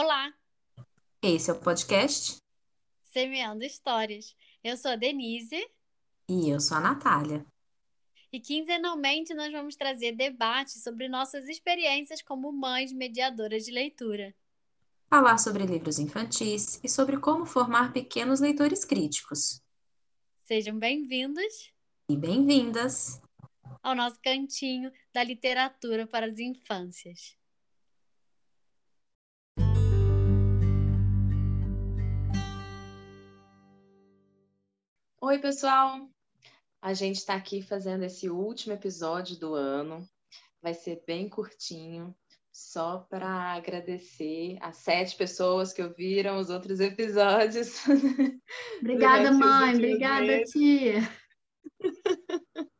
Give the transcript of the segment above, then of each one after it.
Olá, Esse é o podcast Semeando Histórias. Eu sou a Denise e eu sou a Natália. e quinzenalmente nós vamos trazer debates sobre nossas experiências como mães mediadoras de leitura. Falar sobre livros infantis e sobre como formar pequenos leitores críticos. Sejam bem-vindos E bem-vindas! ao nosso cantinho da literatura para as infâncias. Oi, pessoal! A gente está aqui fazendo esse último episódio do ano. Vai ser bem curtinho, só para agradecer as sete pessoas que ouviram os outros episódios. Obrigada, mãe. Obrigada, meses. tia.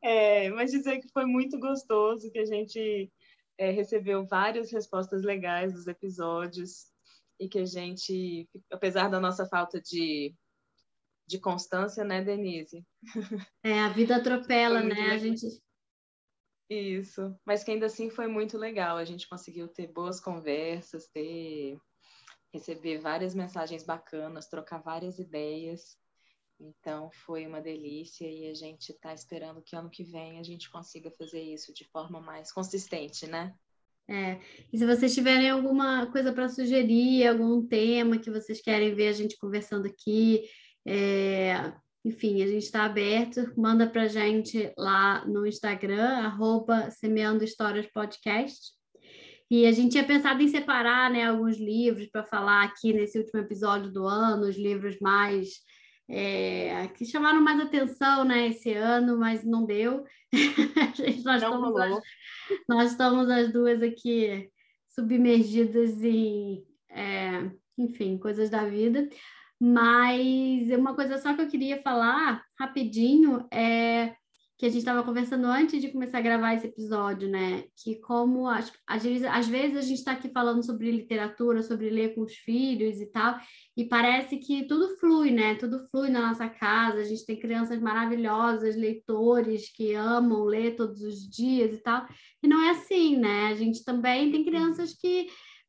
É, mas dizer que foi muito gostoso, que a gente é, recebeu várias respostas legais dos episódios e que a gente, apesar da nossa falta de, de constância, né, Denise? É, a vida atropela, né? A legal. gente Isso, mas que ainda assim foi muito legal. A gente conseguiu ter boas conversas, ter receber várias mensagens bacanas, trocar várias ideias. Então foi uma delícia e a gente está esperando que ano que vem a gente consiga fazer isso de forma mais consistente, né? É, e se vocês tiverem alguma coisa para sugerir, algum tema que vocês querem ver a gente conversando aqui, é, enfim, a gente está aberto, manda para a gente lá no Instagram, arroba Semeando Histórias Podcast. E a gente tinha pensado em separar, né, alguns livros para falar aqui nesse último episódio do ano, os livros mais é, que chamaram mais atenção, né, esse ano, mas não deu. Nós Não estamos rolou. nós estamos as duas aqui submergidas em, é, enfim, coisas da vida. Mas uma coisa só que eu queria falar rapidinho é que a gente estava conversando antes de começar a gravar esse episódio, né? Que como às, vezes, às vezes a gente está aqui falando sobre literatura, sobre ler com os filhos e tal, e parece que tudo flui, né? Tudo flui na nossa casa. A gente tem crianças maravilhosas, leitores que amam ler todos os dias e tal. E não é assim, né? A gente também tem crianças que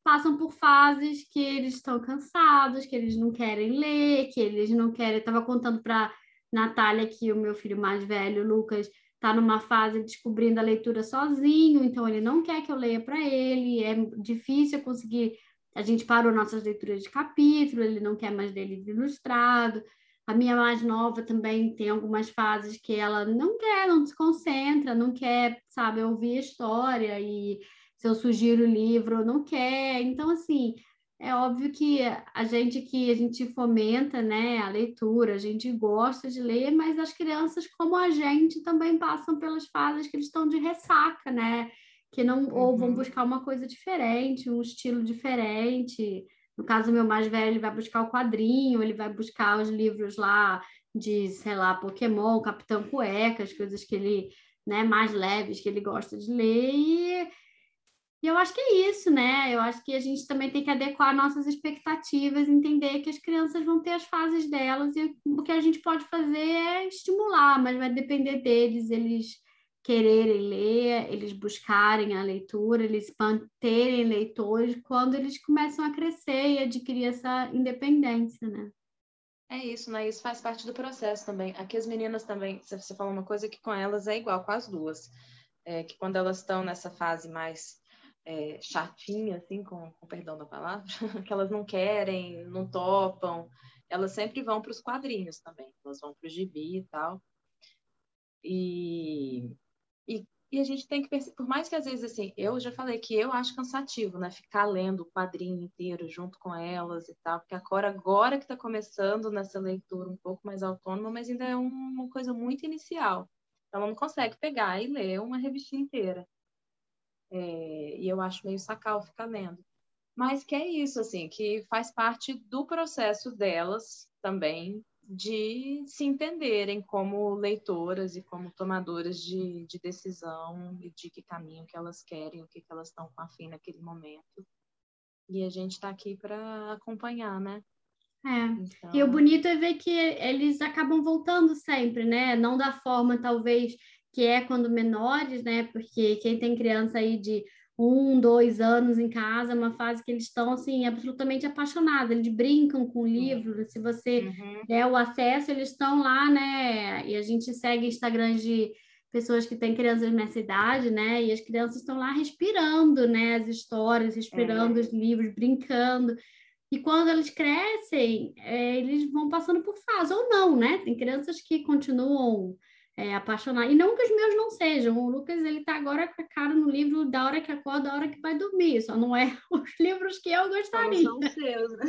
passam por fases que eles estão cansados, que eles não querem ler, que eles não querem. Estava contando para Natália que o meu filho mais velho, Lucas, está numa fase descobrindo a leitura sozinho, então ele não quer que eu leia para ele, é difícil conseguir. A gente parou nossas leituras de capítulo, ele não quer mais ler livro ilustrado. A minha mais nova também tem algumas fases que ela não quer, não se concentra, não quer, sabe, ouvir a história e se eu sugiro o livro, não quer. Então, assim, é óbvio que a gente que a gente fomenta, né, a leitura, a gente gosta de ler, mas as crianças, como a gente, também passam pelas fases que eles estão de ressaca, né? Que não ou vão Uhum. buscar uma coisa diferente, um estilo diferente. No caso, o meu mais velho, ele vai buscar o quadrinho, ele vai buscar os livros lá de, sei lá, Pokémon, Capitão Cueca, as coisas que ele, né, mais leves que ele gosta de ler e e eu acho que é isso, né? Eu acho que a gente também tem que adequar nossas expectativas, entender que as crianças vão ter as fases delas e o que a gente pode fazer é estimular, mas vai depender deles, eles quererem ler, eles buscarem a leitura, eles manterem leitores quando eles começam a crescer e adquirir essa independência, né? É isso, né? Isso faz parte do processo também. Aqui as meninas também, você falou uma coisa que com elas é igual, com as duas. É que quando elas estão nessa fase mais é, chatinha, assim, com, com perdão da palavra, que elas não querem, não topam, elas sempre vão para os quadrinhos também. Elas vão para o gibi e tal. E, e, e a gente tem que perceber, por mais que às vezes, assim, eu já falei que eu acho cansativo, né? Ficar lendo o quadrinho inteiro junto com elas e tal, porque agora, agora que está começando nessa leitura um pouco mais autônoma, mas ainda é uma coisa muito inicial. Ela não consegue pegar e ler uma revistinha inteira. É, e eu acho meio sacal ficar lendo. Mas que é isso, assim, que faz parte do processo delas também de se entenderem como leitoras e como tomadoras de, de decisão e de que caminho que elas querem, o que, que elas estão com afim naquele momento. E a gente está aqui para acompanhar, né? É. Então, E o bonito é ver que eles acabam voltando sempre, né? Não da forma, talvez, que é quando menores, né? Porque quem tem criança aí de um, dois anos em casa, uma fase que eles estão assim absolutamente apaixonados, eles brincam com o livro. Se você uhum. der o acesso, eles estão lá, né? E a gente segue Instagram de pessoas que têm crianças nessa idade, né? E as crianças estão lá respirando, né? As histórias, respirando é. os livros, brincando. E quando eles crescem, é, eles vão passando por fase, ou não, né? Tem crianças que continuam é. E não que os meus não sejam. O Lucas, ele tá agora com a cara no livro da hora que acorda, da hora que vai dormir. Só não é os livros que eu gostaria. Não são seus, né?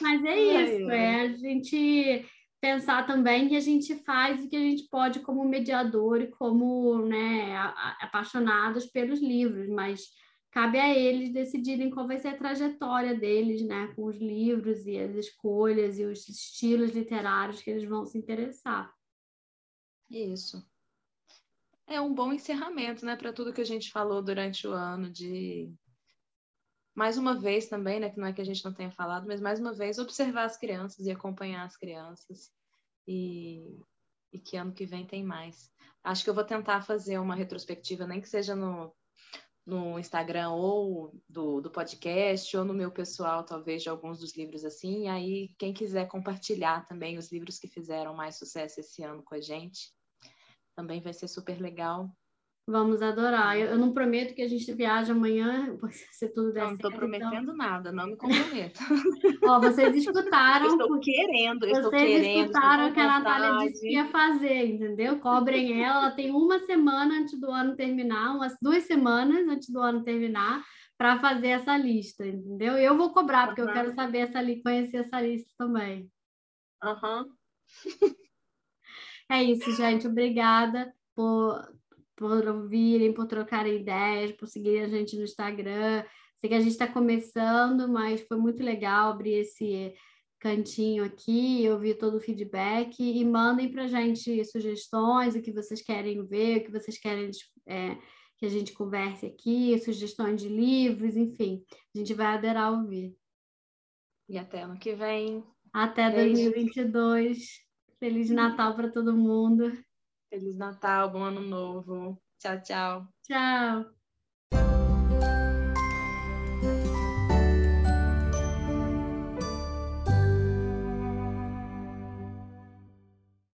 Mas é isso, é a gente pensar também que a gente faz o que a gente pode como mediador e como né, apaixonados pelos livros, mas cabe a eles decidirem qual vai ser a trajetória deles, né, com os livros e as escolhas e os estilos literários que eles vão se interessar. Isso. É um bom encerramento, né, para tudo que a gente falou durante o ano de mais uma vez também, né, que não é que a gente não tenha falado, mas mais uma vez observar as crianças e acompanhar as crianças e, e que ano que vem tem mais. Acho que eu vou tentar fazer uma retrospectiva, nem que seja no, no Instagram ou do, do podcast ou no meu pessoal, talvez, de alguns dos livros assim. E aí, quem quiser compartilhar também os livros que fizeram mais sucesso esse ano com a gente, também vai ser super legal. Vamos adorar. Eu, eu, não prometo que a gente viaje amanhã, se tudo der não, certo. Não estou prometendo então... nada, não me comprometo. Ó, vocês escutaram. estou querendo, estou querendo. escutaram o que a Natália disse que ia fazer, entendeu? Cobrem ela, ela tem uma semana antes do ano terminar, umas duas semanas antes do ano terminar, para fazer essa lista, entendeu? Eu vou cobrar, porque uhum. eu quero saber essa conhecer essa lista também. Aham. Uhum. É isso, gente. Obrigada por por ouvirem, por trocarem ideias, por seguirem a gente no Instagram. Sei que a gente está começando, mas foi muito legal abrir esse cantinho aqui, ouvir todo o feedback e mandem para a gente sugestões, o que vocês querem ver, o que vocês querem é, que a gente converse aqui, sugestões de livros, enfim, a gente vai adorar ouvir. E até ano que vem. Até Beijo. 2022. Feliz Natal para todo mundo. Feliz Natal, bom ano novo. Tchau, tchau. Tchau.